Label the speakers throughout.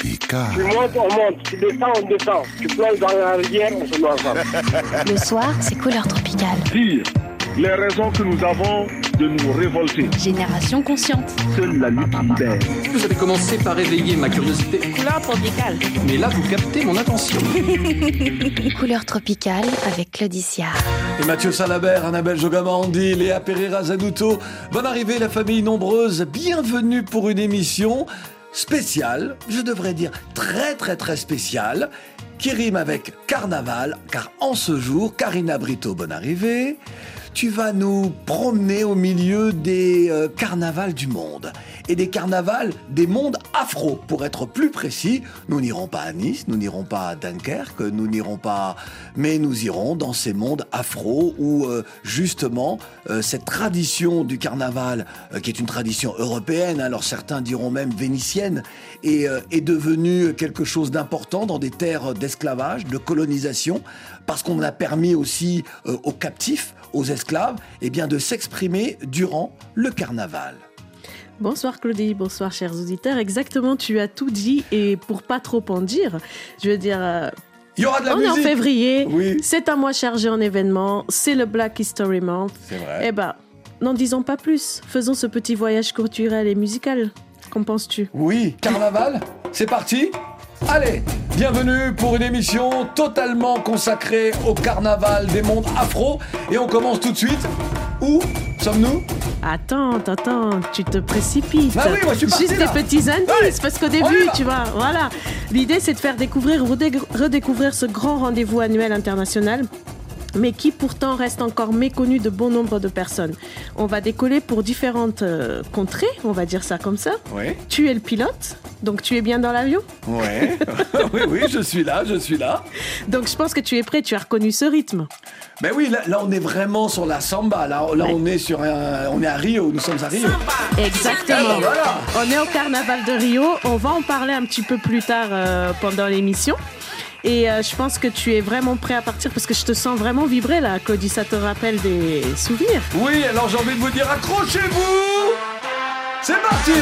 Speaker 1: Tu montes, on monte. Tu descends, on descend. Tu plonges dans la rivière, on se met ensemble.
Speaker 2: Le soir, c'est couleur tropicale.
Speaker 3: Dire les raisons que nous avons de nous révolter.
Speaker 2: Génération consciente.
Speaker 3: Seule la lutte libère.
Speaker 4: Vous avez commencé par éveiller ma curiosité.
Speaker 2: Couleur tropicale.
Speaker 4: Mais là, vous captez mon attention.
Speaker 2: Couleur tropicale avec Claudicia.
Speaker 5: Et Mathieu Salabert, Annabelle Jogamandi, Léa Pereira Zanuto. Bonne arrivée, la famille nombreuse. Bienvenue pour une émission spéciale, je devrais dire très très très spéciale, qui rime avec carnaval, car en ce jour, Karina Brito, bonne arrivée tu vas nous promener au milieu des euh, carnavals du monde et des carnavals des mondes afro. Pour être plus précis, nous n'irons pas à Nice, nous n'irons pas à Dunkerque, nous n'irons pas, mais nous irons dans ces mondes afro où euh, justement euh, cette tradition du carnaval, qui est une tradition européenne, alors certains diront même vénitienne, est, est devenue quelque chose d'important dans des terres d'esclavage, de colonisation, parce qu'on a permis aussi aux captifs aux esclaves eh bien, de s'exprimer durant le carnaval.
Speaker 6: Bonsoir Claudie, bonsoir chers auditeurs. Exactement, tu as tout dit et pour pas trop en dire, je veux dire... Euh,
Speaker 5: Il y aura de la
Speaker 6: on
Speaker 5: musique.
Speaker 6: est en février,
Speaker 5: Oui.
Speaker 6: c'est un mois chargé en événements, c'est le Black History Month.
Speaker 5: C'est vrai.
Speaker 6: Eh ben, n'en disons pas plus. Faisons ce petit voyage culturel et musical. Qu'en penses-tu?
Speaker 5: Oui, carnaval, c'est parti Allez, bienvenue pour une émission totalement consacrée au carnaval des mondes afro. Et on commence tout de suite. Où sommes-nous?
Speaker 6: Attends, attends, tu te précipites.
Speaker 5: Bah oui, moi, je suis parti,
Speaker 6: Juste
Speaker 5: là.
Speaker 6: des petits indices,
Speaker 5: Allez,
Speaker 6: parce qu'au début, tu vois, voilà. L'idée, c'est de faire découvrir, redé- redécouvrir ce grand rendez-vous annuel international mais qui pourtant reste encore méconnu de bon nombre de personnes. On va décoller pour différentes euh, contrées, on va dire ça comme ça.
Speaker 5: Oui,
Speaker 6: Tu es le pilote, donc tu es bien dans l'avion.
Speaker 5: oui, oui, oui, je suis là, je suis là.
Speaker 6: Donc je pense que tu es prêt, tu as reconnu ce rythme.
Speaker 5: Ben oui, là, là, on est vraiment sur la samba. Là, là on est sur un, on est à Rio, nous sommes à Rio.
Speaker 6: Exactement.
Speaker 5: Voilà.
Speaker 6: On est au carnaval de Rio. On va en parler un petit peu plus tard euh, pendant l'émission. Et euh, je pense que tu es vraiment prêt à partir parce que je te sens vraiment vibrer là, Claudie. Ça te rappelle des souvenirs.
Speaker 5: Oui, alors j'ai envie de vous dire accrochez-vous C'est parti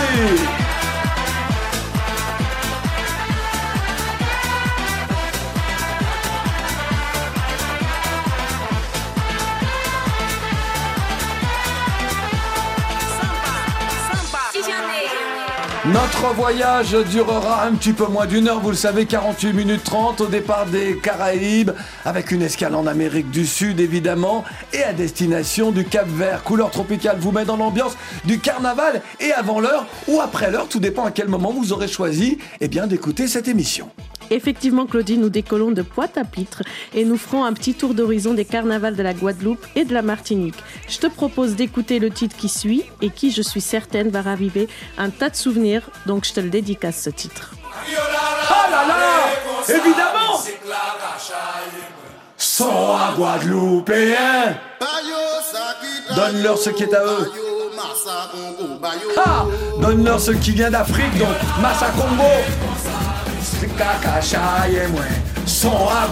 Speaker 5: Notre voyage durera un petit peu moins d'une heure, vous le savez, 48 minutes 30 au départ des Caraïbes, avec une escale en Amérique du Sud évidemment, et à destination du Cap Vert. Couleur tropicale vous met dans l'ambiance du carnaval, et avant l'heure ou après l'heure, tout dépend à quel moment vous aurez choisi eh d'écouter cette émission.
Speaker 6: Effectivement, Claudie, nous décollons de Pointe-à-Pitre et nous ferons un petit tour d'horizon des carnavals de la Guadeloupe et de la Martinique. Je te propose d'écouter le titre qui suit et qui, je suis certaine, va raviver un tas de souvenirs. Donc, je te le dédicace ce titre.
Speaker 5: Ah là Évidemment à Donne-leur ce qui est à eux. Ah Donne-leur ce qui vient d'Afrique, donc Massa C'est Kakacha et moi Sont à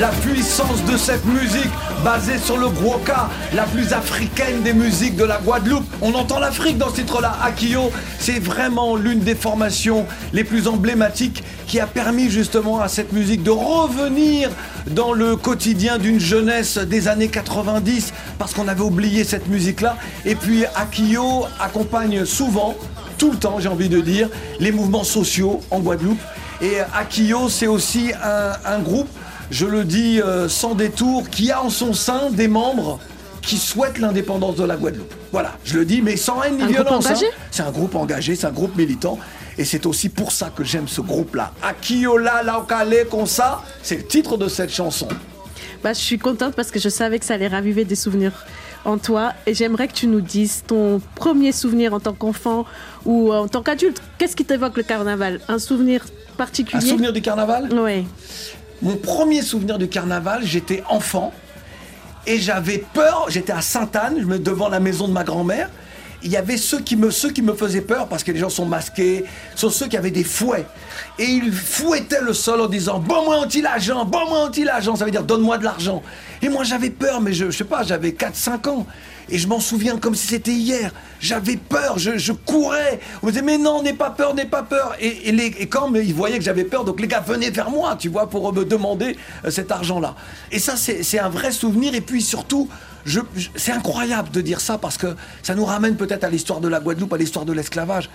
Speaker 5: la puissance de cette musique basée sur le Gwoka, la plus africaine des musiques de la Guadeloupe. On entend l'Afrique dans ce titre-là. Akio, c'est vraiment l'une des formations les plus emblématiques qui a permis justement à cette musique de revenir dans le quotidien d'une jeunesse des années 90 parce qu'on avait oublié cette musique-là. Et puis Akio accompagne souvent, tout le temps j'ai envie de dire, les mouvements sociaux en Guadeloupe. Et Akio, c'est aussi un, un groupe, je le dis euh, sans détour, qui a en son sein des membres qui souhaitent l'indépendance de la Guadeloupe. Voilà, je le dis, mais sans haine ni
Speaker 6: Un
Speaker 5: violence. hein. C'est un groupe engagé, c'est un groupe militant. Et c'est aussi pour ça que j'aime ce groupe-là. Akiola Laokale Konsa, c'est le titre de cette chanson.
Speaker 6: Bah, je suis contente parce que je savais que ça allait raviver des souvenirs en toi. Et j'aimerais que tu nous dises ton premier souvenir en tant qu'enfant ou en tant qu'adulte. Qu'est-ce qui t'évoque le carnaval? Un souvenir
Speaker 5: Un souvenir du carnaval
Speaker 6: Oui.
Speaker 5: Mon premier souvenir du carnaval, j'étais enfant et j'avais peur. J'étais à Sainte-Anne, je me- devant la maison de ma grand-mère. Il y avait ceux qui, me, ceux qui me faisaient peur parce que les gens sont masqués, sont ceux qui avaient des fouets. Et ils fouettaient le sol en disant Bon-moi anti-l'argent, bon-moi anti-l'argent. Ça veut dire Donne-moi de l'argent. Et moi j'avais peur, mais je, je sais pas, j'avais 4-5 ans. Et je m'en souviens comme si c'était hier. J'avais peur, je, courais. On me disait Mais non, n'aie pas peur, n'aie pas peur. Et, les, et quand mais ils voyaient que j'avais peur, donc les gars venaient vers moi, tu vois, pour me demander euh, cet argent-là. Et ça, c'est un vrai souvenir. Et puis surtout, c'est incroyable de dire ça parce que ça nous ramène peut-être à l'histoire de la Guadeloupe, à l'histoire de l'esclavage.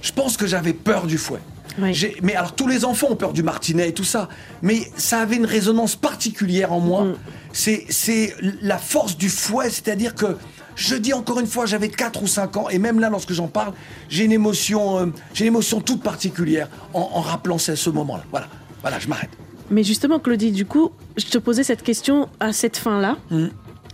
Speaker 5: Je pense que j'avais peur du fouet.
Speaker 6: Oui.
Speaker 5: Mais alors tous les enfants ont peur du martinet et tout ça, mais ça avait une résonance particulière en moi. C'est c'est la force du fouet, c'est-à-dire que je dis encore une fois, j'avais 4 ou 5 ans, et même là, lorsque j'en parle, j'ai une émotion, euh, j'ai une émotion toute particulière en, en rappelant ce, ce moment-là. Voilà, voilà, je m'arrête.
Speaker 6: Mais justement, Claudie, du coup, je te posais cette question à cette fin-là.
Speaker 5: Mm.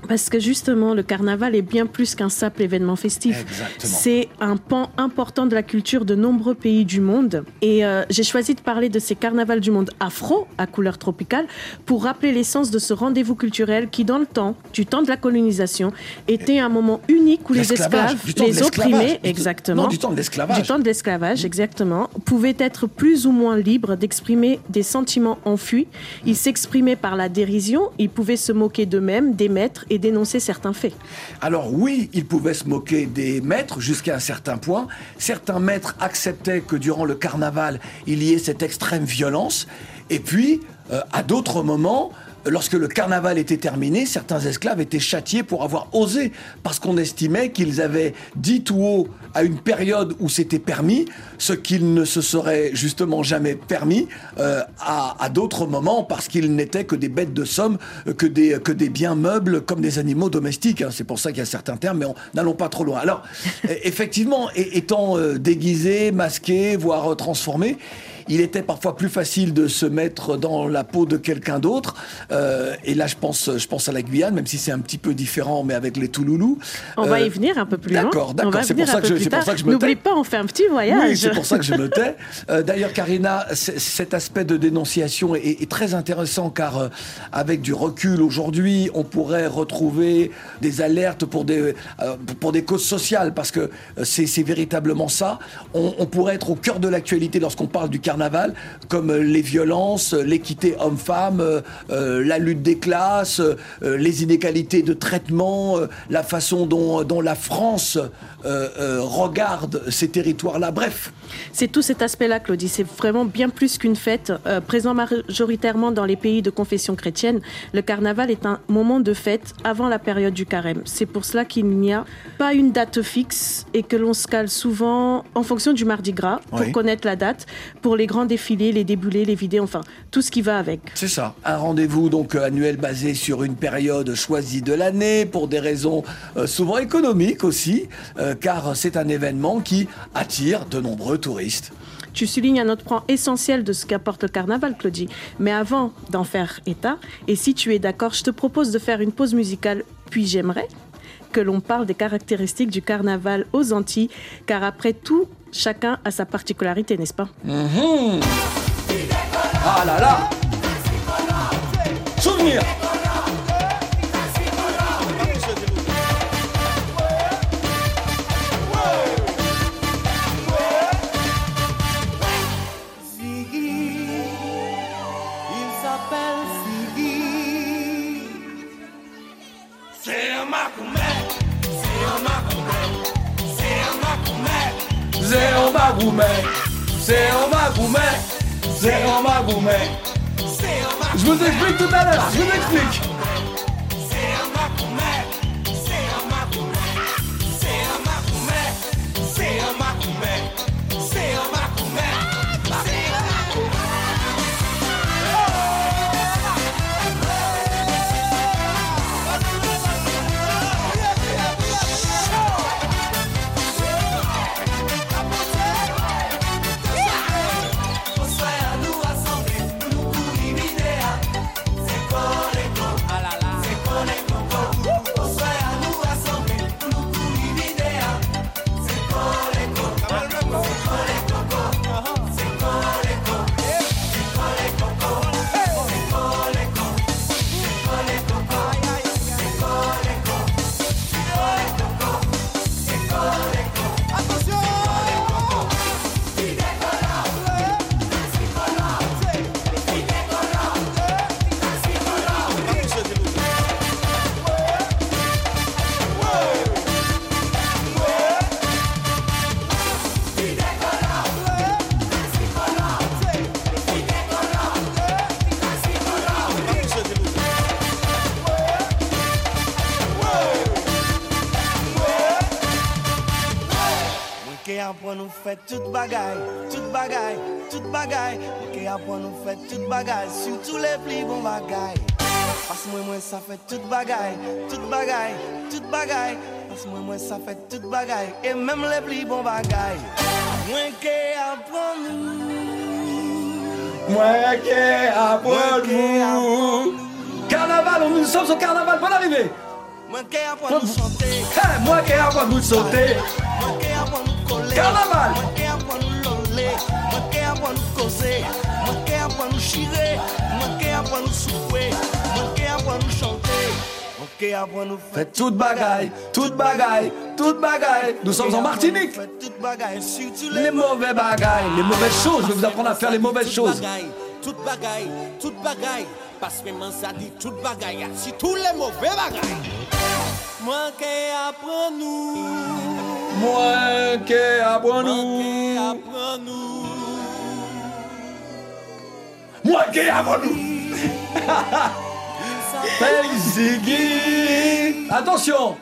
Speaker 6: Parce que justement, le carnaval est bien plus qu'un simple événement festif. C'est un pan important de la culture de nombreux pays du monde. Et euh, j'ai choisi de parler de ces carnavals du monde afro, à couleur tropicale, pour rappeler l'essence de ce rendez-vous culturel qui, dans le temps, du temps de la colonisation, était un moment unique où les esclaves, les opprimés, exactement,
Speaker 5: du temps de l'esclavage.
Speaker 6: du temps de l'esclavage, exactement, pouvaient être plus ou moins libres d'exprimer des sentiments enfuis. Ils s'exprimaient par la dérision, ils pouvaient se moquer d'eux-mêmes, des maîtres dénoncer certains faits.
Speaker 5: Alors oui, ils pouvaient se moquer des maîtres jusqu'à un certain point. Certains maîtres acceptaient que durant le carnaval, il y ait cette extrême violence. Et puis, euh, à d'autres moments, lorsque le carnaval était terminé, certains esclaves étaient châtiés pour avoir osé, parce qu'on estimait qu'ils avaient dit tout haut à une période où c'était permis, ce qu'ils ne se seraient justement jamais permis euh, à, d'autres moments, parce qu'ils n'étaient que des bêtes de somme, que des, que des biens meubles, comme des animaux domestiques. hein. C'est pour ça qu'il y a certains termes, mais on- n'allons pas trop loin. Alors, effectivement, étant euh, déguisé, masqué, voire euh, transformé, il était parfois plus facile de se mettre dans la peau de quelqu'un d'autre. Euh, et là, je pense, je pense à la Guyane, même si c'est un petit peu différent, mais avec les Touloulous.
Speaker 6: On va
Speaker 5: Euh,
Speaker 6: y venir un peu plus loin.
Speaker 5: D'accord, d'accord. C'est pour ça que je-
Speaker 6: plus
Speaker 5: c'est pour
Speaker 6: tard.
Speaker 5: ça que je me
Speaker 6: N'oublie
Speaker 5: tais.
Speaker 6: pas, on fait un petit voyage.
Speaker 5: Oui, c'est pour ça que je me tais. Euh, D'ailleurs, Karina, cet aspect de dénonciation est, est très intéressant car euh, avec du recul aujourd'hui, on pourrait retrouver des alertes pour des, euh, pour des causes sociales parce que euh, c'est véritablement ça. On, on pourrait être au cœur de l'actualité lorsqu'on parle du carnaval, comme euh, les violences, euh, l'équité homme-femme, euh, la lutte des classes, les inégalités de traitement, la façon dont, dont la France regarde ces territoires-là. Bref,
Speaker 6: C'est tout cet aspect-là, Claudie. C'est vraiment bien plus qu'une fête. Présent majoritairement dans les pays de confession chrétienne, le carnaval est un moment de fête avant la période du carême. C'est pour cela qu'il n'y a pas une date fixe et que l'on se cale souvent en fonction du mardi gras pour
Speaker 5: Oui.
Speaker 6: connaître la date, pour les grands défilés, les déboulés, les vidéos, enfin, tout ce qui va avec.
Speaker 5: C'est ça. Un rendez-vous donc euh, annuel basé sur une période choisie de l'année pour des raisons euh, souvent économiques aussi, euh, car c'est un événement qui attire de nombreux touristes.
Speaker 6: Tu soulignes un autre point essentiel de ce qu'apporte le carnaval, Claudie. Mais avant d'en faire état, et si tu es d'accord, je te propose de faire une pause musicale, puis j'aimerais que l'on parle des caractéristiques du carnaval aux Antilles, car après tout, chacun a sa particularité, n'est-ce pas
Speaker 5: Mhm. Ah là là Souvenir en Magoumé. Je vous explique tout à l'heure,
Speaker 7: apwen nou fè tout bagay, tout bagay, tout bagay Mwen ke apwen nou fè tout bagay, surtout les pli bon bagay Pas mwen mwen sa fè tout bagay, tout bagay, tout bagay Pas mwen mwen sa fè tout bagay, et même les pli bon bagay Mwen ke apwen nou
Speaker 5: Moi qui apprends nous. Carnaval, nous sommes au carnaval, bonne arrivée.
Speaker 7: Mwen ke apwen nou chante
Speaker 5: Hey, moi qui apprends nous sauter.
Speaker 7: Mwen ke apwen nou kole
Speaker 5: Carnaval.
Speaker 7: Mwen lole Mwen Mwen chire Mwen Mwen chante
Speaker 5: Faites toute bagaille, toute bagaille, toute bagaille. Nous sommes en Martinique. Les mauvais bagailles, les mauvaises choses. Je vais vous apprendre à faire les mauvaises choses.
Speaker 8: Toute bagaille, toute bagaille, parce que man ça dit toute bagaille, si tous les mauvais bagailles. Moi qui apprends nous,
Speaker 5: Moi
Speaker 8: moi qui
Speaker 5: nous. Moi qui apprends nous. Ziggy. Attention.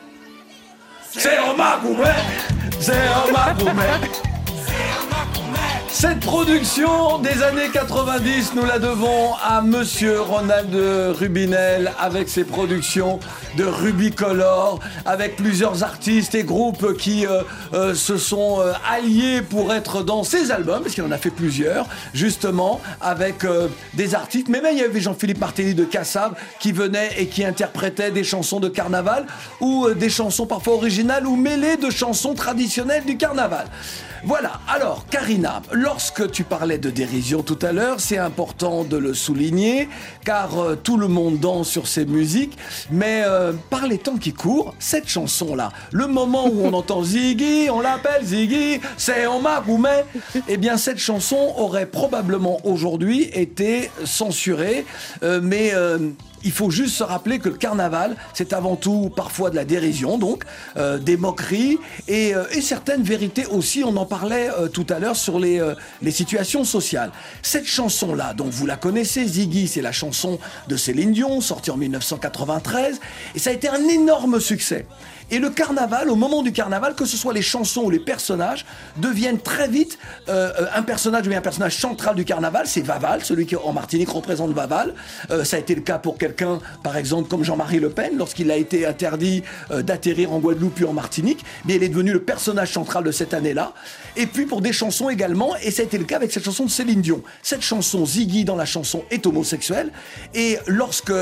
Speaker 5: C'est en Cette production des années 90, nous la devons à Monsieur Ronald Rubinel avec ses productions de Rubicolor, avec plusieurs artistes et groupes qui euh, euh, se sont euh, alliés pour être dans ses albums, parce qu'il en a fait plusieurs, justement, avec des artistes. Mais même il y avait Jean-Philippe Martelly de Cassav qui venait et qui interprétait des chansons de carnaval ou des chansons parfois originales ou mêlées de chansons traditionnelles du carnaval. Voilà, alors Karina, lorsque tu parlais de dérision tout à l'heure, c'est important de le souligner, car euh, tout le monde danse sur ces musiques, mais euh, par les temps qui courent, cette chanson-là, le moment où on entend Ziggy, on l'appelle Ziggy, c'est en Magoumé, eh bien cette chanson aurait probablement aujourd'hui été censurée, euh, mais... il faut juste se rappeler que le carnaval, c'est avant tout parfois de la dérision, donc euh, des moqueries et, euh, et certaines vérités aussi. On en parlait euh, tout à l'heure sur les, euh, les situations sociales. Cette chanson-là, donc vous la connaissez, Ziggy, c'est la chanson de Céline Dion, sortie en 1993, et ça a été un énorme succès. Et le carnaval, au moment du carnaval, que ce soit les chansons ou les personnages, deviennent très vite euh, euh, un personnage devient un personnage central du carnaval. C'est Vaval, celui qui en Martinique représente Vaval. Euh, ça a été le cas pour quelqu'un, par exemple, comme Jean-Marie Le Pen, lorsqu'il a été interdit d'atterrir en Guadeloupe puis en Martinique. Mais il est devenu le personnage central de cette année-là. Et puis pour des chansons également, et ça a été le cas avec cette chanson de Céline Dion. Cette chanson, Ziggy dans la chanson, est homosexuelle. Et lorsque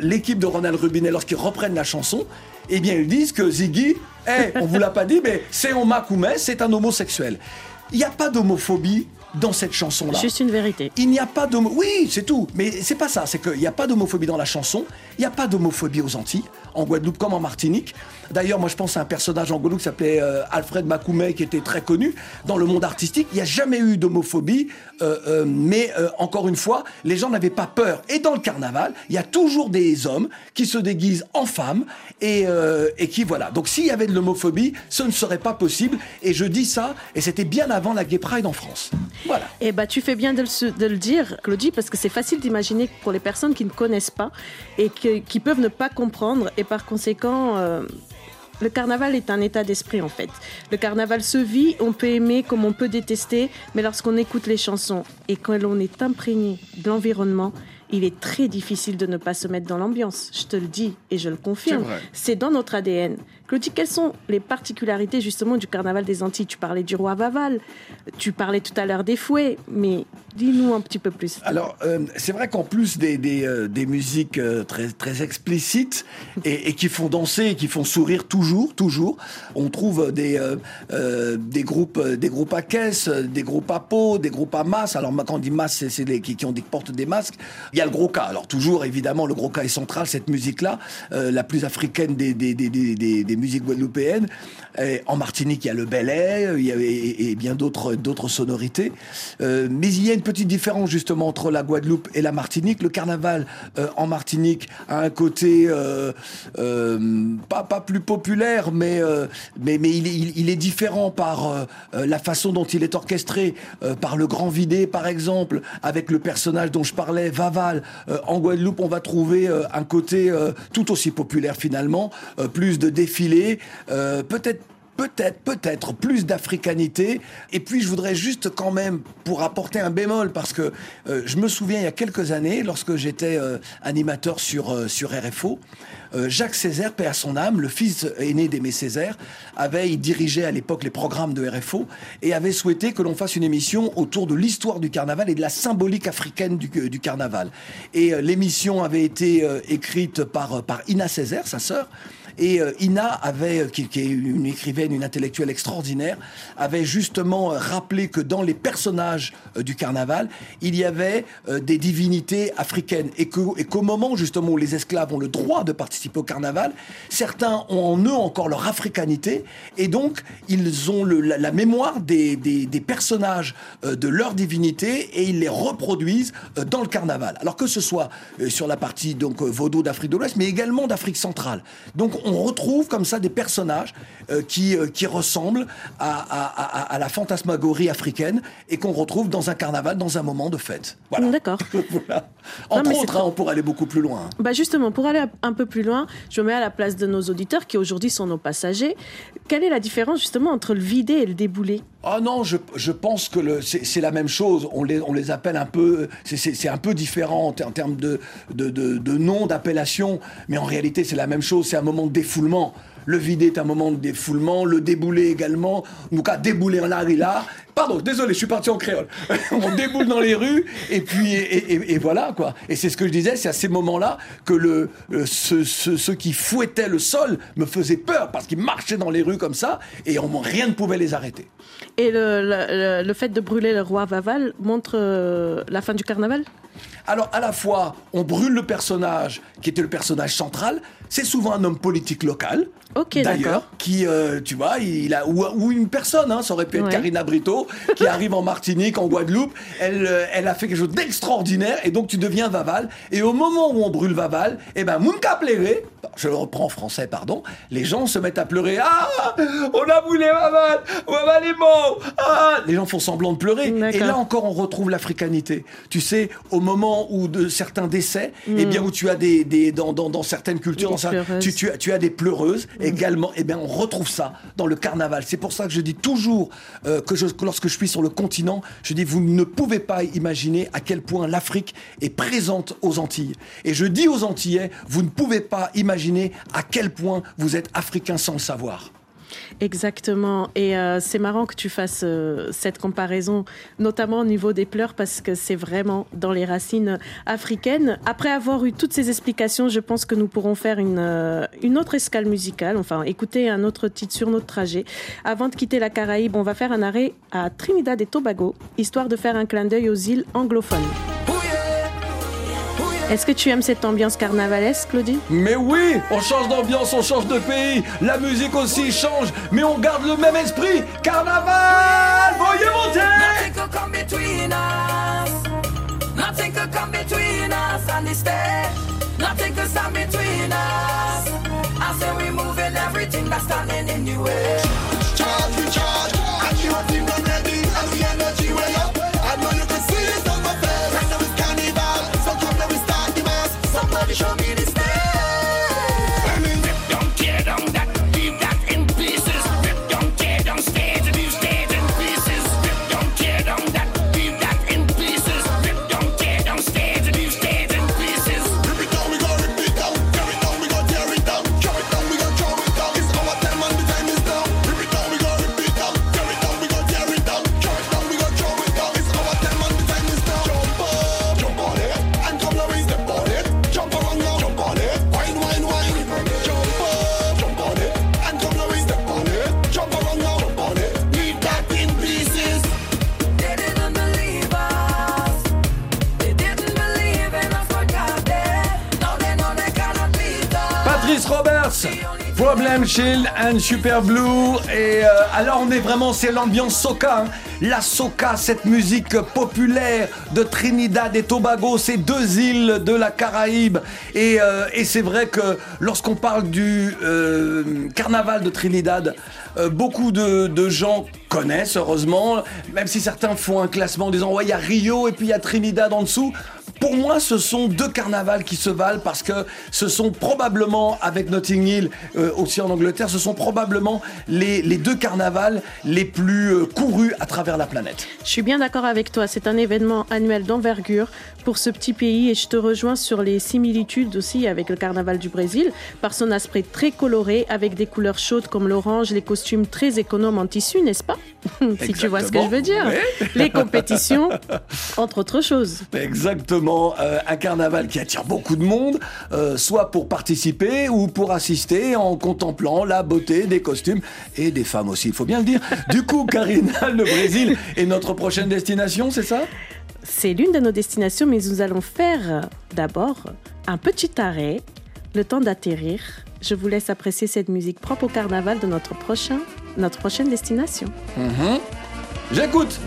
Speaker 5: l'équipe de Ronald Rubinet, lorsqu'ils reprennent la chanson, eh bien ils disent que Ziggy, eh, on vous l'a pas dit, mais c'est Makoumé, c'est un homosexuel. Il n'y a pas d'homophobie dans cette chanson-là.
Speaker 6: Juste une vérité.
Speaker 5: Il n'y a pas d'homo... Oui, c'est tout. Mais c'est pas ça. C'est qu'il n'y a pas d'homophobie dans la chanson. Il n'y a pas d'homophobie aux Antilles, en Guadeloupe comme en Martinique. D'ailleurs, moi, je pense à un personnage en Guadeloupe qui s'appelait euh, Alfred Makoumet, qui était très connu dans le monde artistique. Il n'y a jamais eu d'homophobie. euh, euh, mais encore une fois, les gens n'avaient pas peur. Et dans le carnaval, il y a toujours des hommes qui se déguisent en femmes et, et qui, voilà. Donc, s'il y avait de l'homophobie, ce ne serait pas possible. Et je dis ça, et c'était bien avant la Gay Pride en France. Voilà.
Speaker 6: Eh ben, tu fais bien de le, su- de le dire, Claudie, parce que c'est facile d'imaginer pour les personnes qui ne connaissent pas et que- qui peuvent ne pas comprendre. Et par conséquent, euh, le carnaval est un état d'esprit, en fait. Le carnaval se vit, on peut aimer comme on peut détester, mais lorsqu'on écoute les chansons et quand on est imprégné de l'environnement, il est très difficile de ne pas se mettre dans l'ambiance. Je te le dis et je le confirme.
Speaker 5: C'est
Speaker 6: dans notre ADN. Claudie, quelles sont les particularités justement du carnaval des Antilles? Tu parlais du roi Vaval, tu parlais tout à l'heure des fouets, mais dis-nous un petit peu plus.
Speaker 5: Alors, euh, c'est vrai qu'en plus des, des, euh, musiques euh, très, très explicites et, qui font danser et qui font sourire toujours, toujours, on trouve des, des, groupes, des groupes à caisse, des groupes à peau, des groupes à masse. Alors, quand on dit masse, c'est- les qui, qui ont qui portent des masques. Il y a le gros cas. Alors, toujours, évidemment, le gros cas est central, cette musique-là, la plus africaine des, des, des, des, des- des musiques guadeloupéennes. Et en Martinique, il y a le belay, il y a, et, bien d'autres sonorités. Euh, mais il y a une petite différence justement entre la Guadeloupe et la Martinique. Le carnaval euh, en Martinique a un côté euh, pas, pas plus populaire, mais, mais, mais il, il, est différent par la façon dont il est orchestré, par le grand vidé par exemple, avec le personnage dont je parlais, Vaval. En Guadeloupe, on va trouver un côté tout aussi populaire finalement, plus de euh, peut-être Peut-être, peut-être plus d'africanité. Et puis, je voudrais juste quand même, pour apporter un bémol, parce que euh, je me souviens il y a quelques années, lorsque j'étais euh, animateur sur, sur RFO, Jacques Césaire, paix à son âme, le fils aîné d'Aimé Césaire, avait, dirigeait à l'époque les programmes de RFO et avait souhaité que l'on fasse une émission autour de l'histoire du carnaval et de la symbolique africaine du, du carnaval. Et l'émission avait été écrite par, par Ina Césaire, sa sœur. Et euh, Ina avait, euh, qui, est une écrivaine, une intellectuelle extraordinaire, avait justement euh, rappelé que dans les personnages du carnaval, il y avait des divinités africaines et qu'au moment justement où les esclaves ont le droit de participer au carnaval, certains ont en eux encore leur africanité et donc ils ont la, mémoire des, personnages de leur divinité et ils les reproduisent dans le carnaval. Alors que ce soit sur la partie donc vaudou d'Afrique de l'Ouest, mais également d'Afrique centrale. Donc on retrouve comme ça des personnages euh, qui, euh, qui ressemblent à, à- à- à la fantasmagorie africaine et qu'on retrouve dans un carnaval, dans un moment de fête. Voilà.
Speaker 6: D'accord.
Speaker 5: Voilà. Entre autres, hein, on pourrait aller beaucoup plus loin.
Speaker 6: Bah justement, pour aller un peu plus loin, je me mets à la place de nos auditeurs qui aujourd'hui sont nos passagers. Quelle est la différence justement entre le vidé et le déboulé
Speaker 5: Ah non, je, je pense que le- c'est la même chose. On les, appelle un peu, c'est- un peu différent en termes de, de, de, de nom, d'appellation, mais en réalité c'est la même chose. C'est un moment de défoulement. Le vidé est un moment de défoulement, le déboulé également. En tout cas, débouler en et là. Pardon, désolé, je suis parti en créole. on déboule dans les rues et puis et, voilà quoi. Et c'est ce que je disais, c'est à ces moments-là que le, le- ce- ce- ceux qui fouettaient le sol me faisaient peur parce qu'ils marchaient dans les rues comme ça et on, rien ne pouvait les arrêter.
Speaker 6: Et le, le- le- le fait de brûler le roi Vaval montre euh, la fin du carnaval?
Speaker 5: Alors, à la fois, on brûle le personnage qui était le personnage central. C'est souvent un homme politique local.
Speaker 6: Ok,
Speaker 5: D'ailleurs, qui, euh, tu vois, il a ou, ou une personne, hein, ça aurait pu être
Speaker 6: Ouais.
Speaker 5: Karina Brito, qui arrive en Martinique, en Guadeloupe. Elle, euh, elle a fait quelque chose d'extraordinaire, et donc tu deviens Vaval. Et au moment où on brûle Vaval, eh ben, Mounka pleurer. Je le reprends en français, pardon. Les gens se mettent à pleurer. Ah, on a brûlé Vaval, Vaval est mort. Ah, les gens font semblant de pleurer. Et là encore, on retrouve l'africanité. Tu sais, au moment où de certains décès, eh bien, où tu as des, des dans, dans, dans certaines cultures, dans tu, tu as, tu as des pleureuses également. Eh bien, on retrouve ça dans le carnaval. C'est pour ça que je dis toujours euh, que, je, que lorsque je suis sur le continent, je dis vous ne pouvez pas imaginer à quel point l'Afrique est présente aux Antilles. Et je dis aux Antillais, vous ne pouvez pas imaginer à quel point vous êtes africain sans le savoir.
Speaker 6: Exactement. Et euh, c'est marrant que tu fasses euh, cette comparaison, notamment au niveau des pleurs, parce que c'est vraiment dans les racines africaines. Après avoir eu toutes ces explications, je pense que nous pourrons faire une, euh, une autre escale musicale, enfin écouter un autre titre sur notre trajet. Avant de quitter la Caraïbe, on va faire un arrêt à Trinidad et Tobago, histoire de faire un clin d'œil aux îles anglophones. Est-ce que tu aimes cette ambiance carnavalesque, Claudie
Speaker 5: Mais oui, on change d'ambiance, on change de pays, la musique aussi change, mais on garde le même esprit. Carnaval, voyez monter Super Blue. Et euh, alors on est vraiment, c'est l'ambiance soca. hein. La soca, cette musique populaire de Trinidad et Tobago, ces deux îles de la Caraïbe. Et, euh, et c'est vrai que lorsqu'on parle du euh, carnaval de Trinidad, beaucoup de, de gens connaissent, heureusement, même si certains font un classement en disant ouais, il y a Rio et puis il y a Trinidad en dessous. Pour moi, ce sont deux carnavals qui se valent parce que ce sont probablement, avec Notting Hill euh, aussi en Angleterre, ce sont probablement les, deux carnavals les plus euh, courus à travers la planète.
Speaker 6: Je suis bien d'accord avec toi, c'est un événement annuel d'envergure pour ce petit pays et je te rejoins sur les similitudes aussi avec le carnaval du Brésil par son aspect très coloré avec des couleurs chaudes comme l'orange, les costumes très économes en tissu, n'est-ce pas? Si tu vois ce que je veux dire.
Speaker 5: Oui.
Speaker 6: Les compétitions, entre autres choses.
Speaker 5: Exactement, euh, un carnaval qui attire beaucoup de monde, euh, soit pour participer ou pour assister en contemplant la beauté des costumes et des femmes aussi, il faut bien le dire. Du coup, Karina, le Brésil est notre prochaine destination, c'est ça?
Speaker 6: C'est l'une de nos destinations, mais nous allons faire d'abord un petit arrêt, le temps d'atterrir. Je vous laisse apprécier cette musique propre au carnaval de notre, prochain, notre prochaine destination.
Speaker 5: Mhm. J'écoute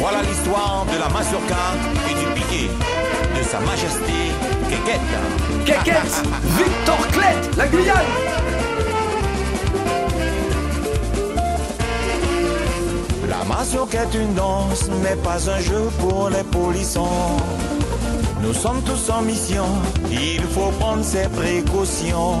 Speaker 9: Voilà l'histoire de la mazurka et du piqué de Sa Majesté Kekette.
Speaker 5: Kekette Victor Clette, la Guyane
Speaker 9: La mazurka est une danse, mais pas un jeu pour les polissons. Nous sommes tous en mission, il faut prendre ses précautions.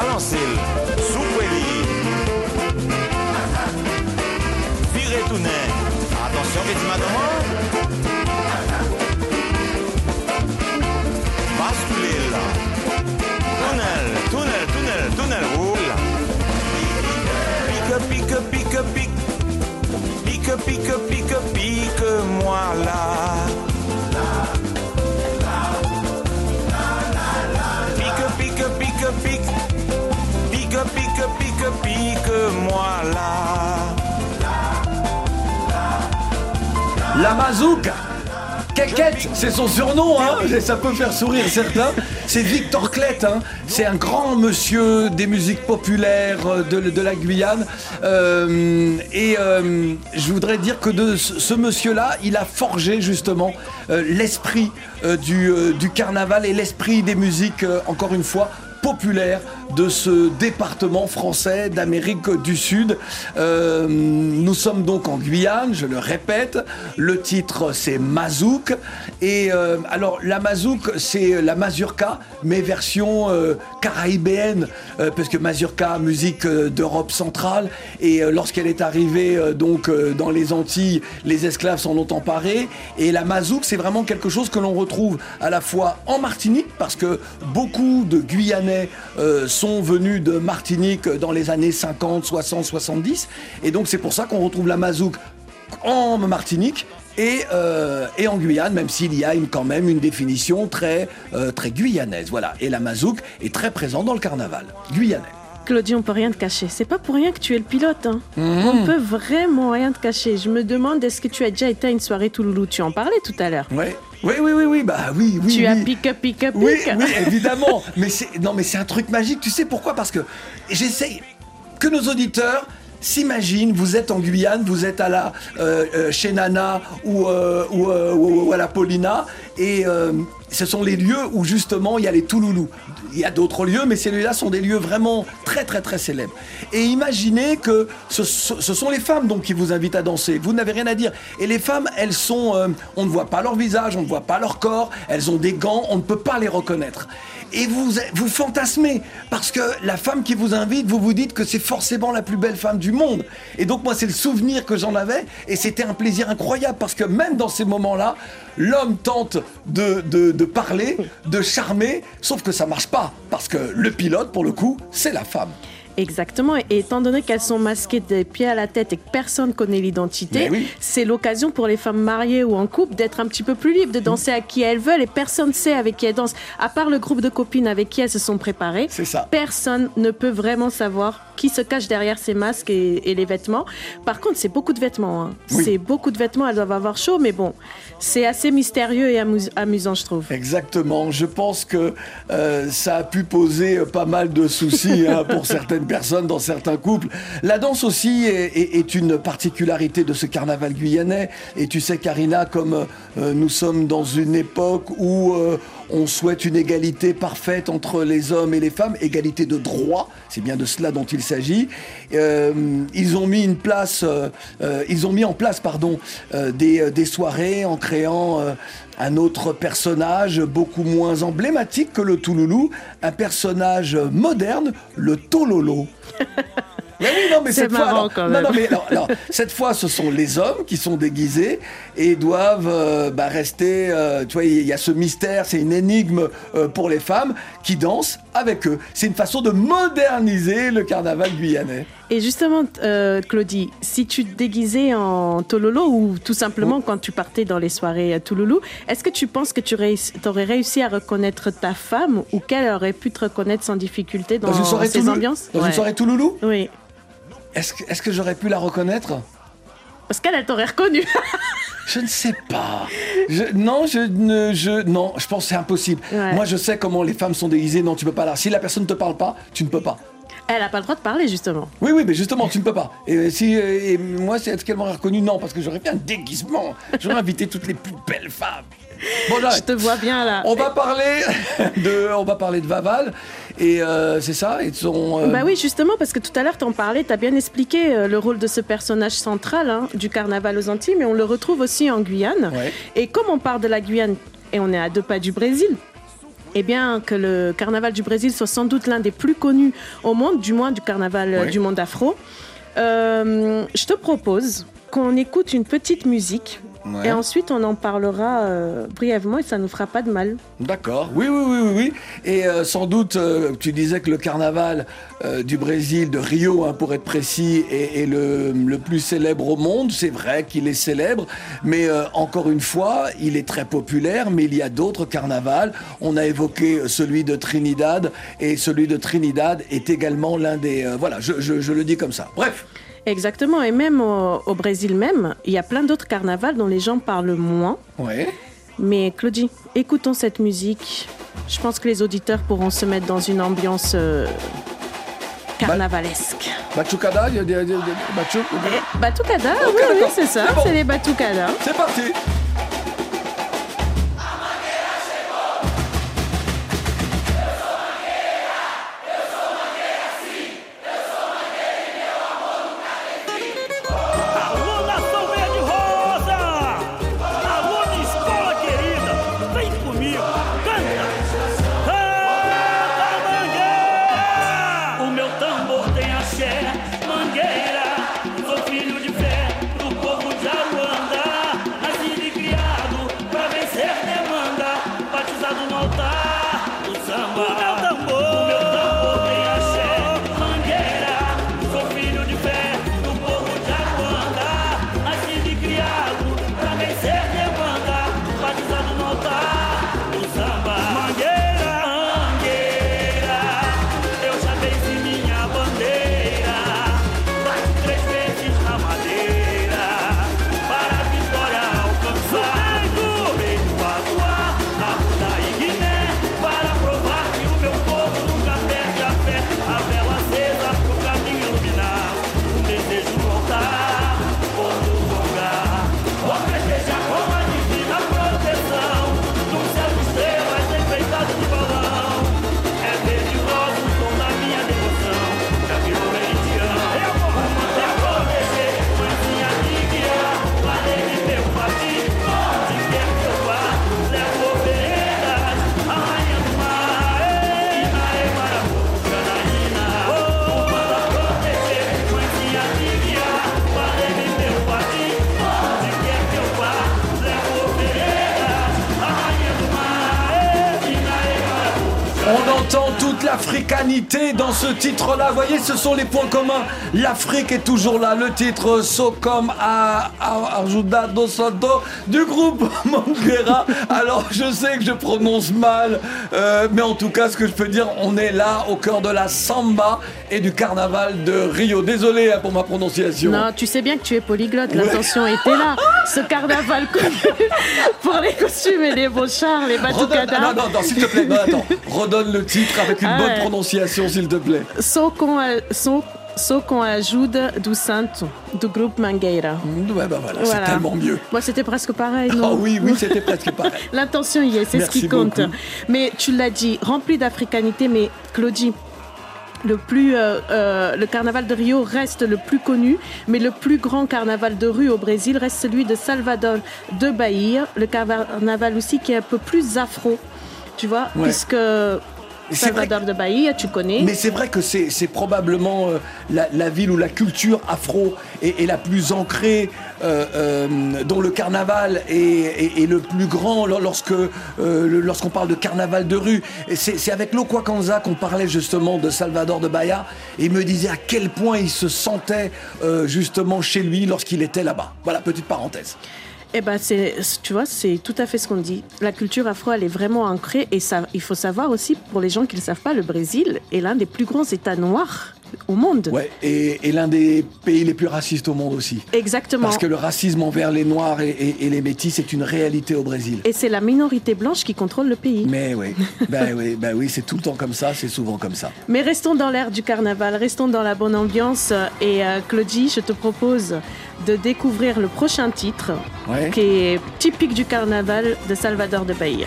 Speaker 9: Balancez-le, soufflez Virez tout. Attention, petit madame. Basculez là. Tunnel, tunnel, tunnel, tunnel. Roule. Pique, pique, pique, pique. Pique, pique, pique, pique, moi là.
Speaker 5: La Mazouka Kekette, c'est son surnom, hein ça peut faire sourire certains. C'est Victor Clette, hein. c'est un grand monsieur des musiques populaires euh, de, la Guyane. Euh, et euh, je voudrais dire que de ce, monsieur-là, il a forgé justement l'esprit du, carnaval et l'esprit des musiques, encore une fois, populaires de ce département français d'Amérique du Sud. Euh, nous sommes donc en Guyane, je le répète. Le titre c'est Mazouk. Et euh, alors la Mazouk c'est la mazurka, mais version euh, euh, parce que mazurka, musique d'Europe centrale. Et lorsqu'elle est arrivée donc dans les Antilles, les esclaves s'en ont emparés. Et la Mazouk c'est vraiment quelque chose que l'on retrouve à la fois en Martinique, parce que beaucoup de Guyanais euh, sont venus de Martinique dans les années 50, 60, 70. Et donc c'est pour ça qu'on retrouve la Mazouk en Martinique et, euh, et en Guyane, même s'il y a une- quand même une définition très, euh, très guyanaise. Voilà. Et la Mazouk est très présente dans le carnaval guyanais.
Speaker 6: Claudie, on peut rien te cacher. C'est pas pour rien que tu es le pilote. hein.
Speaker 5: Mhm.
Speaker 6: On peut vraiment rien te cacher. Je me demande, est-ce que tu as déjà été à une soirée Touloulou? Tu en parlais tout à l'heure.
Speaker 5: Ouais. Oui, oui, oui, oui, bah oui, oui.
Speaker 6: tu
Speaker 5: oui.
Speaker 6: as pique, pique, pique.
Speaker 5: Oui, oui, évidemment. mais c'est non, mais c'est un truc magique. Tu sais pourquoi? Parce que j'essaye que nos auditeurs s'imaginent. Vous êtes en Guyane, vous êtes à la euh, euh, chez Nana ou, euh, ou, euh, ou- ou à la Paulina, et euh, ce sont les lieux où justement il y a les Touloulous. Il y a d'autres lieux, mais celui-là sont des lieux vraiment très très très célèbres. Et imaginez que ce, sont les femmes donc qui vous invitent à danser. Vous n'avez rien à dire. Et les femmes, elles sont, euh, on ne voit pas leur visage, on ne voit pas leur corps. Elles ont des gants, on ne peut pas les reconnaître. Et vous vous fantasmez parce que la femme qui vous invite, vous vous dites que c'est forcément la plus belle femme du monde. Et donc moi, c'est le souvenir que j'en avais et c'était un plaisir incroyable parce que même dans ces moments-là, l'homme tente de, de- de parler, de charmer, sauf que ça marche pas parce que le pilote, pour le coup, c'est la femme.
Speaker 6: Exactement. Et étant donné qu'elles sont masquées des pieds à la tête et que personne connaît l'identité,
Speaker 5: oui.
Speaker 6: c'est l'occasion pour les femmes mariées ou en couple d'être un petit peu plus libres, de danser à qui elles veulent et personne ne sait avec qui elles dansent. À part le groupe de copines avec qui elles se sont préparées,
Speaker 5: C'est ça.
Speaker 6: personne ne peut vraiment savoir qui se cache derrière ces masques et, et les vêtements. Par contre, c'est beaucoup de vêtements. hein.
Speaker 5: Oui.
Speaker 6: C'est beaucoup de vêtements, elles doivent avoir chaud, mais bon, c'est assez mystérieux et amus- amusant, je trouve.
Speaker 5: Exactement. Je pense que euh, ça a pu poser euh, pas mal de soucis hein, pour certaines personnes dans certains couples. La danse aussi est, est- est une particularité de ce carnaval guyanais. Et tu sais, Karina, comme euh, nous sommes dans une époque où euh, on souhaite une égalité parfaite entre les hommes et les femmes, égalité de droit, c'est bien de cela dont il s'agit. Euh, ils ont mis une place, euh, euh, ils ont mis en place, pardon, des, des soirées en créant un autre personnage beaucoup moins emblématique que le Touloulou, un personnage moderne, le Tololo. Mais oui, non, mais cette fois, alors,
Speaker 6: quand
Speaker 5: non,
Speaker 6: même.
Speaker 5: non, mais alors, alors, cette fois, ce sont les hommes qui sont déguisés et doivent euh, bah, rester. euh, tu vois, il y a ce mystère, c'est une énigme euh, pour les femmes qui dansent avec eux. C'est une façon de moderniser le carnaval guyanais.
Speaker 6: Et justement, euh, Claudie, si tu te déguisais en Tololo ou tout simplement quand tu partais dans les soirées à Touloulou, est-ce que tu penses que tu aurais réussi à reconnaître ta femme ou qu'elle aurait pu te reconnaître sans difficulté dans,
Speaker 5: Dans une soirée
Speaker 6: ces ambiances?
Speaker 5: Dans
Speaker 6: Ouais.
Speaker 5: une soirée Touloulou?
Speaker 6: Oui.
Speaker 5: Est-ce que, j'aurais pu la reconnaître?
Speaker 6: Parce qu'elle, elle t'aurait reconnu.
Speaker 5: Je ne sais pas. Je- non, je ne, je, non, je pense que c'est impossible.
Speaker 6: Ouais.
Speaker 5: Moi, je sais comment les femmes sont déguisées. Non, tu peux pas là. Si la personne ne te parle pas, tu ne peux pas.
Speaker 6: Elle n'a pas le droit de parler, justement.
Speaker 5: Oui, oui, mais justement, tu ne peux pas. Et si, euh, et moi, c'est est-ce qu'elle m'aurait reconnu Non, parce que j'aurais fait un déguisement. J'aurais invité toutes les plus belles femmes. Bon,
Speaker 6: Je te vois bien là.
Speaker 5: On va parler de, on va parler de Vaval. Et euh, c'est ça. Et son. euh,
Speaker 6: Bah oui, justement, parce que tout à l'heure, t'en parlais, t'as bien expliqué euh, le rôle de ce personnage central hein, du carnaval aux Antilles, mais on le retrouve aussi en Guyane.
Speaker 5: Ouais.
Speaker 6: Et comme on part de la Guyane et on est à deux pas du Brésil, eh bien, que le carnaval du Brésil soit sans doute l'un des plus connus au monde, du moins du carnaval
Speaker 5: Ouais.
Speaker 6: du monde afro, je te propose qu'on écoute une petite musique
Speaker 5: Ouais.
Speaker 6: et ensuite on en parlera euh, brièvement et ça nous fera pas de mal.
Speaker 5: D'accord. Oui, oui, oui, oui, oui. Et euh, sans doute, euh, tu disais que le carnaval du Brésil, de Rio, hein, pour être précis, est, est le, le plus célèbre au monde. C'est vrai qu'il est célèbre, mais encore une fois, il est très populaire. Mais il y a d'autres carnavals. On a évoqué celui de Trinidad, et celui de Trinidad est également l'un des. voilà, je, je- je le dis comme ça. Bref.
Speaker 6: Exactement, et même au, au Brésil même, il y a plein d'autres carnavals dont les gens parlent moins.
Speaker 5: Ouais.
Speaker 6: Mais Claudie, écoutons cette musique Je pense que les auditeurs pourront se mettre dans une ambiance euh, carnavalesque.
Speaker 5: Batucada, il y a des. des- des- Batu-
Speaker 6: Batucada, oui, oui, c'est ça,
Speaker 5: C'est
Speaker 6: les Batucada.
Speaker 5: C'est parti On entend toute l'africanité dans ce titre-là. Vous voyez, ce sont les points communs. L'Afrique est toujours là. Le titre Socom a Arjuda do Santo du groupe Manguera. Alors, je sais que je prononce mal, euh, mais en tout cas, ce que je peux dire, on est là au cœur de la samba et du carnaval de Rio. Désolé hein, pour ma prononciation.
Speaker 6: Non, tu sais bien que tu es polyglotte, l'intention était là. Ce carnaval pour les costumes et les beaux chars, les
Speaker 5: Redonne,
Speaker 6: batucadas.
Speaker 5: non, non, non, s'il te plaît, non, attends. Redonne le titre avec une
Speaker 6: Ah
Speaker 5: bonne
Speaker 6: ouais.
Speaker 5: prononciation, s'il te plaît.
Speaker 6: Sou com a, sou, sou com a ajuda do santo, du groupe Mangueira.
Speaker 5: Ouais, bah voilà, c'est tellement mieux.
Speaker 6: Moi, c'était presque pareil, non?
Speaker 5: Ah oui, oui, c'était presque pareil.
Speaker 6: L'intention y est, c'est ce qui compte.
Speaker 5: beaucoup.
Speaker 6: Mais tu l'as dit, rempli d'africanité, mais Claudie, le plus euh, euh, le carnaval de Rio reste le plus connu, mais le plus grand carnaval de rue au Brésil reste celui de Salvador de Bahia, le carnaval aussi qui est un peu plus afro, tu vois,
Speaker 5: Ouais.
Speaker 6: puisque Salvador de Bahia, tu connais.
Speaker 5: Mais c'est vrai que c'est probablement euh, la, la ville où la culture afro est, est la plus ancrée, euh, euh, dont le carnaval est, est- est le plus grand lor- lorsque lorsqu'on parle de carnaval de rue. C'est avec Lokwa Kanza qu'on parlait justement de Salvador de Bahia et il me disait à quel point il se sentait justement chez lui lorsqu'il était là-bas. Voilà, petite parenthèse.
Speaker 6: Eh ben, c'est, tu vois, c'est tout à fait ce qu'on dit. La culture afro, elle est vraiment ancrée. Et ça, il faut savoir aussi, pour les gens qui ne le savent pas, le Brésil est l'un des plus grands États noirs au monde.
Speaker 5: Ouais, et, et l'un des pays les plus racistes au monde aussi.
Speaker 6: Exactement.
Speaker 5: Parce que le racisme envers les Noirs et, et- et les Métis est une réalité au Brésil.
Speaker 6: Et c'est la minorité blanche qui contrôle le pays.
Speaker 5: Mais oui, ben oui, ben oui, c'est tout le temps comme ça, c'est souvent comme ça.
Speaker 6: Mais restons dans l'ère du carnaval, restons dans la bonne ambiance. Et euh, Claudie, je te propose de découvrir le prochain titre,
Speaker 5: Ouais.
Speaker 6: qui est typique du carnaval de Salvador de Bahia.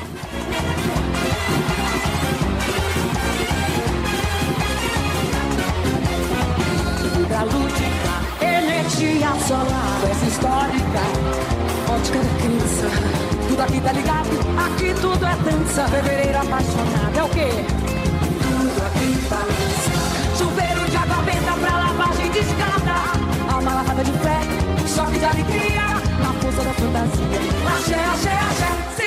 Speaker 10: Solar, essa histórica, onde cada criança, tudo aqui tá ligado, aqui tudo é dança, fevereiro apaixonado, é o quê? Tudo aqui balança, chuveiro de água benta pra lavagem de escada, alma lavada de fé, choque de alegria, na força da fantasia, axé, axé, axé,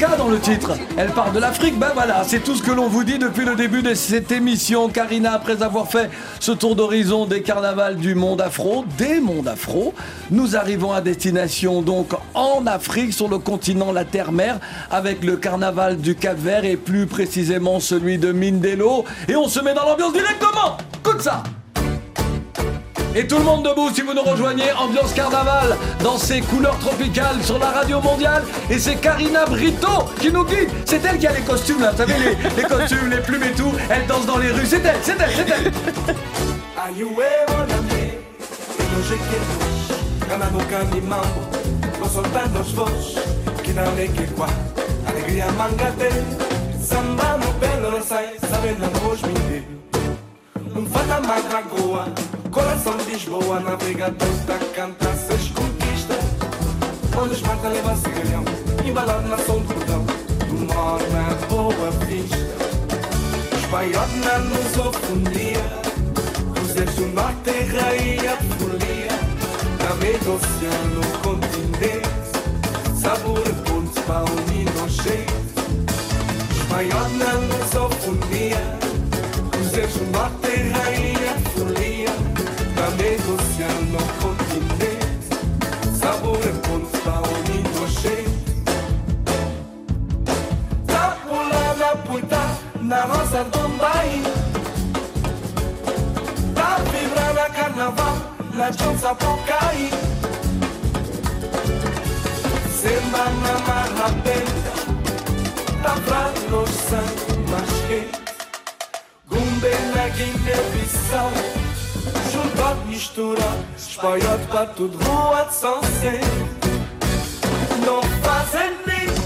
Speaker 5: Dans le titre. Elle parle de l'Afrique. Ben voilà, c'est tout ce que l'on vous dit depuis le début de cette émission. Karina, après avoir fait ce tour d'horizon des carnavals du monde afro, des mondes afro, nous arrivons à destination donc en Afrique, sur le continent, la terre-mère, avec le carnaval du Cap-Vert et plus précisément celui de Mindelo. Et on se met dans l'ambiance directement. Écoute ça. Et tout le monde debout si vous nous rejoignez, ambiance carnaval dans ses couleurs tropicales sur la radio mondiale. Et c'est Karina Brito qui nous guide. C'est elle qui a les costumes là, vous savez, les, les costumes, les plumes et tout. Elle danse dans les rues. C'est elle, c'est elle, c'est elle.
Speaker 11: Mangate, samba no sai, sabe voz Um fata madragoa, coração de Lisboa, navegador da canta, seis conquista. Onde os mata leva cigarrão, embalado na som do cordão, do mor na boa vista. Espaiota nos ofundia. Cruzeiros do norte e raia folia Na meio do oceano continente Sabor e ponte para unir nos jeito Espaiota na lusofonia desejo terra rainha folia da mesa oceano continente. Sabor é quando está unindo cheio Da pula na puta na rosa Da vibra vibrando carnaval na dança pocai semana marra bem da tá pra nossa mas Legging devisal Juntat, misturat Spaiat pa tot ruat sencer Não fazem nit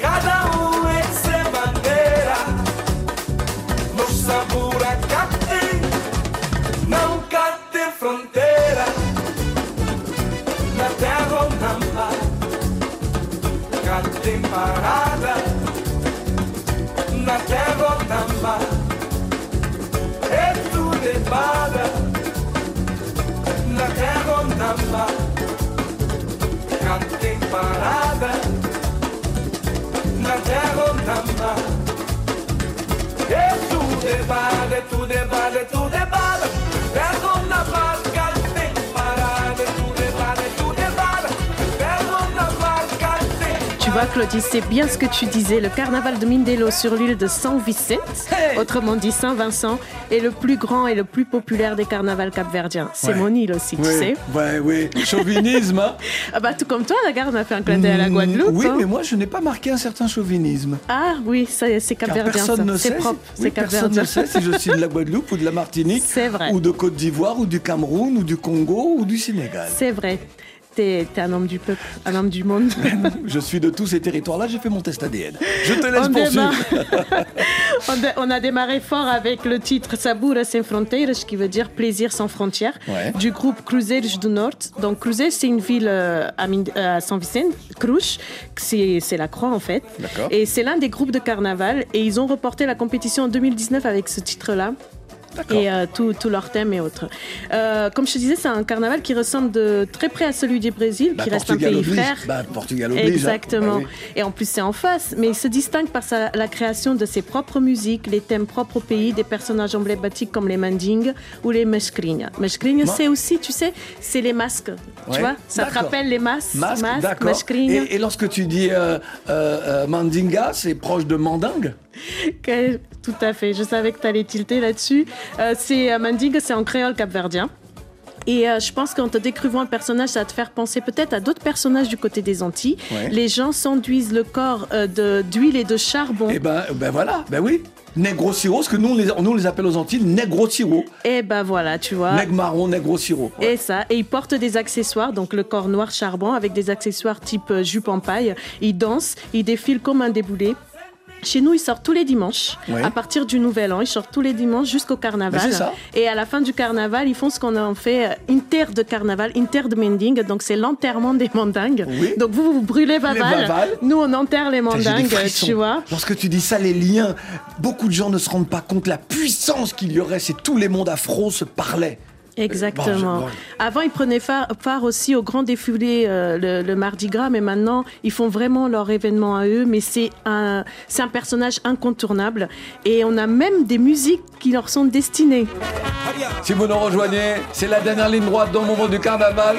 Speaker 11: Cada um em sua maneira Nos sabor a capte Não cate fronteira. Na terra ou na mar Catem parar paga na terra namba cante parada na terra namba é tudo é vale tudo é vale tudo
Speaker 6: Tu vois, Claudie, c'est bien ce que tu disais. Le carnaval de Mindelo sur l'île de San Vicente, autrement dit Saint-Vincent, est le plus grand et le plus populaire des carnavals capverdiens. C'est
Speaker 5: Ouais.
Speaker 6: mon île aussi, tu
Speaker 5: Oui,
Speaker 6: sais.
Speaker 5: Ouais, oui. Chauvinisme. hein.
Speaker 6: Ah bah tout comme toi, regarde, on a fait un clin d'œil à la Guadeloupe.
Speaker 5: Oui,
Speaker 6: hein.
Speaker 5: mais moi je n'ai pas marqué un certain chauvinisme.
Speaker 6: Ah oui, ça, c'est capverdien.
Speaker 5: personne
Speaker 6: ça.
Speaker 5: ne
Speaker 6: C'est
Speaker 5: sait.
Speaker 6: propre,
Speaker 5: si- oui, personne ne sait si je suis de la Guadeloupe ou de la Martinique.
Speaker 6: C'est vrai.
Speaker 5: Ou de Côte d'Ivoire ou du Cameroun ou du Congo ou du Sénégal.
Speaker 6: C'est vrai. T'es un homme du peuple, un homme du monde.
Speaker 5: Je suis de tous ces territoires-là, j'ai fait mon test ADN. Je te laisse
Speaker 6: On
Speaker 5: poursuivre.
Speaker 6: On, a démarré fort avec le titre Sabura sem fronteiras, qui veut dire plaisir sans frontières,
Speaker 5: Ouais.
Speaker 6: du groupe Cruzeiros do Norte. Donc Cruzeiro, c'est une ville euh, à, Mind- euh, San Vicente, Cruz, c'est la croix en fait. Et c'est l'un des groupes de carnaval et ils ont reporté la compétition en 2019 avec ce titre-là. Et euh, tout, tout leur thème et autres. Euh, comme je te disais, c'est un carnaval qui ressemble de très près à celui du Brésil,
Speaker 5: Bah,
Speaker 6: qui reste un pays
Speaker 5: oblige.
Speaker 6: frère.
Speaker 5: Bah, Portugal oblige, hein.
Speaker 6: Exactement.
Speaker 5: Bah oui.
Speaker 6: Et en plus, c'est en face. Mais il se distingue par sa- la création de ses propres musiques, les thèmes propres au pays, des personnages emblématiques comme les mandingues ou les. Mescrinhas,
Speaker 5: Moi-
Speaker 6: c'est aussi, tu sais, c'est les masques. Tu vois Ça te rappelle les masques
Speaker 5: Masque,
Speaker 6: masques,
Speaker 5: d'accord. Et, et lorsque tu dis euh, Mandinga, c'est proche de Mandingue?
Speaker 6: Tout à fait. Je savais que tu allais tilter là-dessus. Euh, c'est euh, Mandingue, c'est en créole capverdien. Et euh, je pense qu'en te décrivant le personnage, ça va te faire penser peut-être à d'autres personnages du côté des Antilles.
Speaker 5: Ouais.
Speaker 6: Les gens s'enduisent le corps euh, d'huile et de charbon.
Speaker 5: Eh ben, ben voilà, ben oui. Negro sirop, ce que nous on les, nous on les appelle aux Antilles négro sirop.
Speaker 6: Et ben voilà, tu vois.
Speaker 5: Nègre marron, négro sirop.
Speaker 6: Et ça, et ils portent des accessoires, donc le corps noir charbon avec des accessoires type jupe en paille. Ils dansent, ils défilent comme un déboulé. Chez nous, ils sortent tous les dimanches.
Speaker 5: Ouais.
Speaker 6: À partir du Nouvel An, ils sortent tous les dimanches jusqu'au carnaval.
Speaker 5: Ça.
Speaker 6: Et à la fin du carnaval, ils font ce qu'on en fait euh, inter de carnaval, inter de mending. Donc c'est l'enterrement des mandingues. Donc vous, vous brûlez Baval. Nous, on enterre les mandingues, tu vois.
Speaker 5: Lorsque tu dis ça, les liens, beaucoup de gens ne se rendent pas compte la puissance qu'il y aurait si tous les mondes afro se parlaient.
Speaker 6: Exactement.
Speaker 5: Bon, je- bon.
Speaker 6: Avant, ils prenaient part aussi au grand défilé euh, le, le Mardi Gras, mais maintenant, ils font vraiment leur événement à eux. Mais c'est un, c'est un personnage incontournable. Et on a même des musiques qui leur sont destinées.
Speaker 5: Si vous nous rejoignez, c'est la dernière ligne droite dans le moment du carnaval.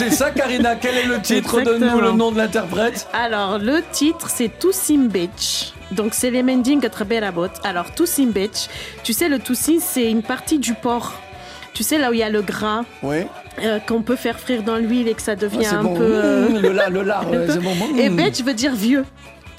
Speaker 5: C'est ça, Karina. Quel est le titre Donne-nous le nom de l'interprète.
Speaker 6: Alors, le titre, c'est Toussim Beach. Donc, c'est les Mending Treberabot. Alors, Toussim Beach, tu sais, le Toussim, c'est une partie du porc. Tu sais, là où il y a le gras.
Speaker 5: Oui.
Speaker 6: euh, qu'on peut faire frire dans l'huile et que ça devient
Speaker 5: Ah, c'est
Speaker 6: un
Speaker 5: bon.
Speaker 6: peu. euh,
Speaker 5: Mmh, le lard, le lard, ouais, c'est bon. Mmh.
Speaker 6: Et Betch veut dire vieux.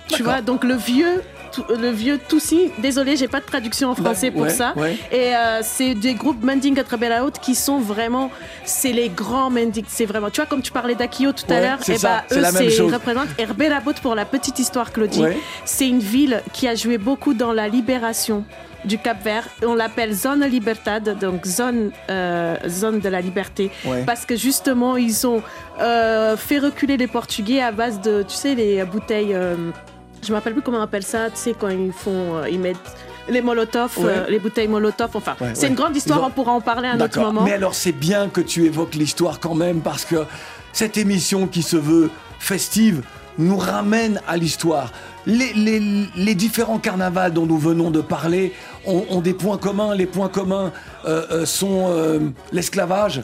Speaker 6: Tu vois, donc le vieux. Tout- Le vieux Toussi, désolé, j'ai pas de traduction en français pour
Speaker 5: ouais,
Speaker 6: ça.
Speaker 5: ouais.
Speaker 6: Et euh, c'est des groupes Mending Atrabella Haute qui sont vraiment, c'est les grands Mending. C'est vraiment, tu vois, comme tu parlais d'Akio tout à
Speaker 5: Ouais,
Speaker 6: l'heure, et bah
Speaker 5: c'est
Speaker 6: eux,
Speaker 5: la même
Speaker 6: c'est représentent. Et Herbela Haute, pour la petite histoire, Claudie, c'est une ville qui a joué beaucoup dans la libération du Cap Vert. On l'appelle Zone Libertad, donc zone, euh, zone de la liberté.
Speaker 5: Ouais.
Speaker 6: Parce que justement, ils ont euh, fait reculer les Portugais à base de, tu sais, les bouteilles. euh, je me rappelle plus comment on appelle ça. Tu sais, quand ils font, euh, ils mettent les Molotov,
Speaker 5: Ouais.
Speaker 6: euh, les bouteilles Molotov. Enfin,
Speaker 5: Ouais,
Speaker 6: c'est
Speaker 5: ouais.
Speaker 6: une grande histoire.
Speaker 5: Ont-
Speaker 6: On pourra en parler à un autre moment.
Speaker 5: Mais alors, c'est bien que tu évoques l'histoire quand même, parce que cette émission qui se veut festive nous ramène à l'histoire. Les, les- les différents carnavals dont nous venons de parler ont, ont des points communs. Les points communs euh, euh, sont l'esclavage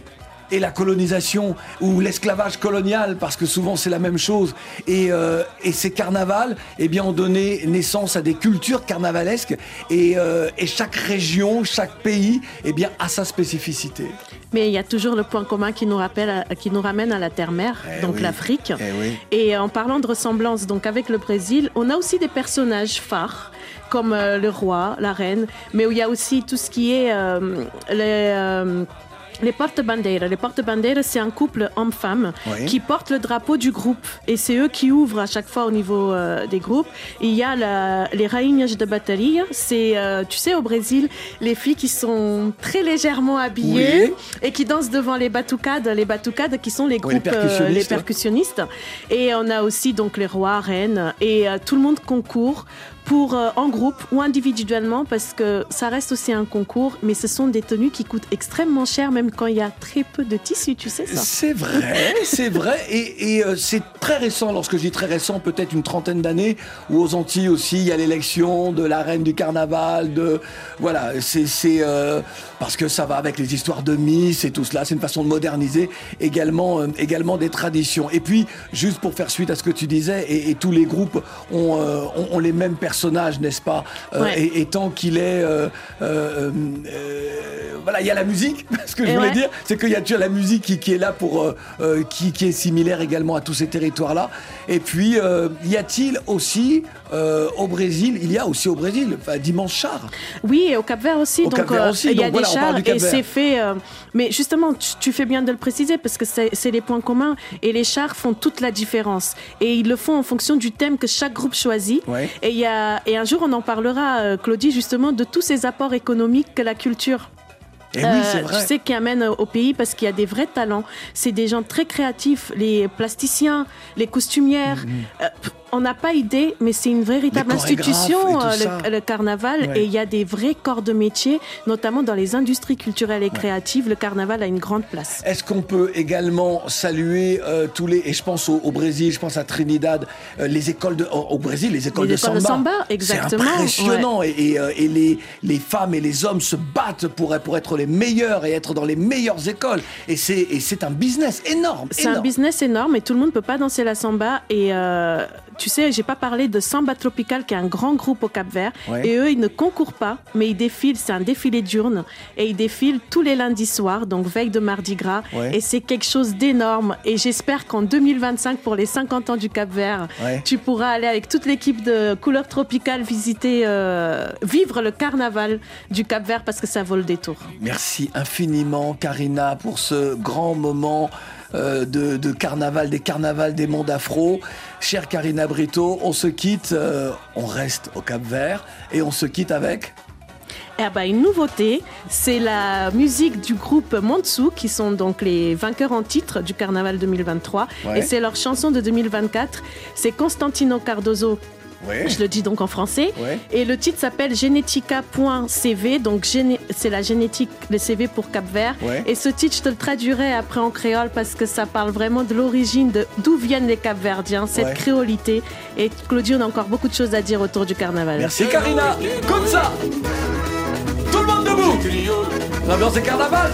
Speaker 5: et la colonisation ou l'esclavage colonial parce que souvent c'est la même chose et, euh, et ces carnavals eh bien ont donné naissance à des cultures carnavalesques et, euh, et chaque région chaque pays eh bien a sa spécificité
Speaker 6: Mais il y a toujours le point commun qui nous, rappelle, qui nous ramène à la terre-mère,
Speaker 5: Eh
Speaker 6: donc
Speaker 5: oui.
Speaker 6: l'Afrique.
Speaker 5: Eh oui.
Speaker 6: Et en parlant de ressemblance donc avec le Brésil, on a aussi des personnages phares comme euh, le roi, la reine, mais où il y a aussi tout ce qui est euh, les, les porte-bandeiras. Les porte-bandeiras, c'est un couple homme-femme
Speaker 12: Oui.
Speaker 6: qui porte le drapeau du groupe. Et c'est eux qui ouvrent à chaque fois au niveau euh, des groupes. Et il y a la- les rainhas de batterie. C'est, euh, tu sais, au Brésil, les filles qui sont très légèrement habillées et qui dansent devant les batucades. Les batucades qui sont les
Speaker 5: Oui, les
Speaker 6: groupes, euh, les
Speaker 5: percussionnistes.
Speaker 6: percussionnistes. Et on a aussi donc les rois, reines. Et euh, tout le monde concourt pour euh, en groupe ou individuellement parce que ça reste aussi un concours, mais ce sont des tenues qui coûtent extrêmement cher même quand il y a très peu de tissu, tu sais ça.
Speaker 5: C'est vrai, c'est vrai. Et, euh, c'est très récent, lorsque je dis très récent, peut-être une trentaine d'années, où aux Antilles aussi, il y a l'élection de la reine du carnaval, de... Voilà, c'est... euh, parce que ça va avec les histoires de Miss et tout cela, c'est une façon de moderniser également, également des traditions. Et puis, juste pour faire suite à ce que tu disais, et, tous les groupes ont, ont, les mêmes personnages, personnage, n'est-ce pas euh,
Speaker 6: Ouais.
Speaker 5: et, et tant qu'il est, euh, euh, voilà, il y a la musique. Ce que je voulais
Speaker 6: ouais.
Speaker 5: dire, c'est qu'il y a as la musique qui, qui est là pour, qui, qui est similaire également à tous ces territoires-là. Et puis, y a-t-il aussi euh, au Brésil, il y a aussi au Brésil, enfin, dimanche char.
Speaker 6: Oui, et au Cap Vert aussi.
Speaker 5: Au
Speaker 6: donc,
Speaker 5: Cap-Vert aussi,
Speaker 6: il y a
Speaker 5: donc
Speaker 6: des chars et
Speaker 5: Cap-Vert.
Speaker 6: c'est fait. euh, mais justement, tu, tu fais bien de le préciser parce que c'est les points communs et les chars font toute la différence. Et ils le font en fonction du thème que chaque groupe choisit.
Speaker 5: Ouais.
Speaker 6: Et, y a, et un jour, on en parlera, euh, Claudie, justement, de tous ces apports économiques que la culture.
Speaker 5: Et oui, c'est vrai.
Speaker 6: Tu sais qui amène au pays parce qu'il y a des vrais talents. C'est des gens très créatifs, les plasticiens, les costumières. Euh, pff, on n'a pas idée, mais c'est une véritable institution, euh, le, le carnaval.
Speaker 5: Ouais.
Speaker 6: Et il y a des vrais corps de métier, notamment dans les industries culturelles et créatives. Le carnaval a une grande place.
Speaker 5: Est-ce qu'on peut également saluer euh, tous les et je pense au, au Brésil, je pense à Trinidad, euh, les écoles de au, au Brésil, les écoles
Speaker 6: Les
Speaker 5: de
Speaker 6: écoles de
Speaker 5: samba.
Speaker 6: samba, exactement,
Speaker 5: C'est impressionnant et, et, euh, et les les femmes et les hommes se battent pour pour être les meilleurs et être dans les meilleures écoles et c'est un business énorme.
Speaker 6: C'est un business énorme et tout le monde peut pas danser la samba. Et tu sais, j'ai pas parlé de Samba Tropical, qui est un grand groupe au Cap Vert.
Speaker 5: Ouais.
Speaker 6: Et eux, ils ne concourent pas, mais ils défilent. C'est un défilé diurne et ils défilent tous les lundis soirs, donc veille de Mardi Gras.
Speaker 5: Ouais.
Speaker 6: Et c'est quelque chose d'énorme. Et j'espère qu'en 2025, pour les 50 ans du Cap Vert,
Speaker 5: Ouais.
Speaker 6: tu pourras aller avec toute l'équipe de Couleur Tropicale visiter, euh, vivre le carnaval du Cap Vert parce que ça vaut le détour.
Speaker 5: Merci infiniment, Karina, pour ce grand moment euh, de, de carnaval, des carnavals des mondes afro. Chère Karina Brito, on se quitte, euh, on reste au Cap Vert et on se quitte avec.
Speaker 6: Eh ben, une nouveauté, c'est la musique du groupe Montsou, qui sont donc les vainqueurs en titre du Carnaval 2023.
Speaker 5: Ouais.
Speaker 6: Et c'est leur chanson de 2024. C'est Constantino Cardozo.
Speaker 5: Ouais.
Speaker 6: Je le dis donc en français.
Speaker 5: Ouais.
Speaker 6: Et le titre s'appelle genetica.cv, donc c'est la génétique, le CV pour Cap Vert.
Speaker 5: Ouais.
Speaker 6: Et ce titre, je te le traduirai après en créole parce que ça parle vraiment de l'origine, de d'où viennent les Capverdiens, cette
Speaker 5: Ouais.
Speaker 6: créolité. Et Claudie, on a encore beaucoup de choses à dire autour du carnaval.
Speaker 5: Merci Karina, comme ça Tout le monde debout L'ambiance est carnaval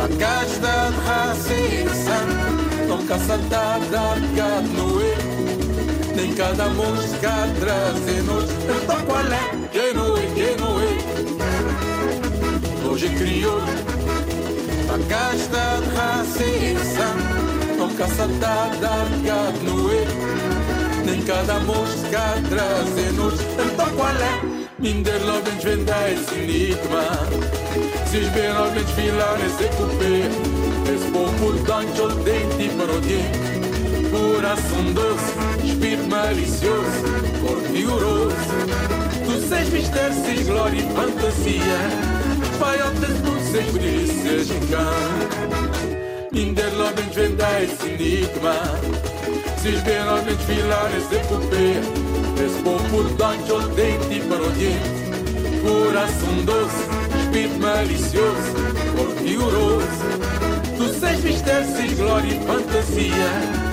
Speaker 13: Tem cada mosca trazendo-nos um taqualé Genoe, é, genoe é? Hoje criou A casta raciça Não caça dar canoe Tem cada mosca trazendo-nos qual é? Minder venda esse enigma Sis ben lovens esse se coupé Es dente para o dia. Coração doce, espírito malicioso, corpo vigoroso. Tu seis mistérios, seis glória e fantasia. Pai, ó, tu seis polícias em Minder logo desvendar esse enigma. Se esperar desfilar esse cupê, esse povo dançou dente para o. Coração doce, espírito malicioso, corpo vigoroso. Tu seis mistérios, seis glória e fantasia.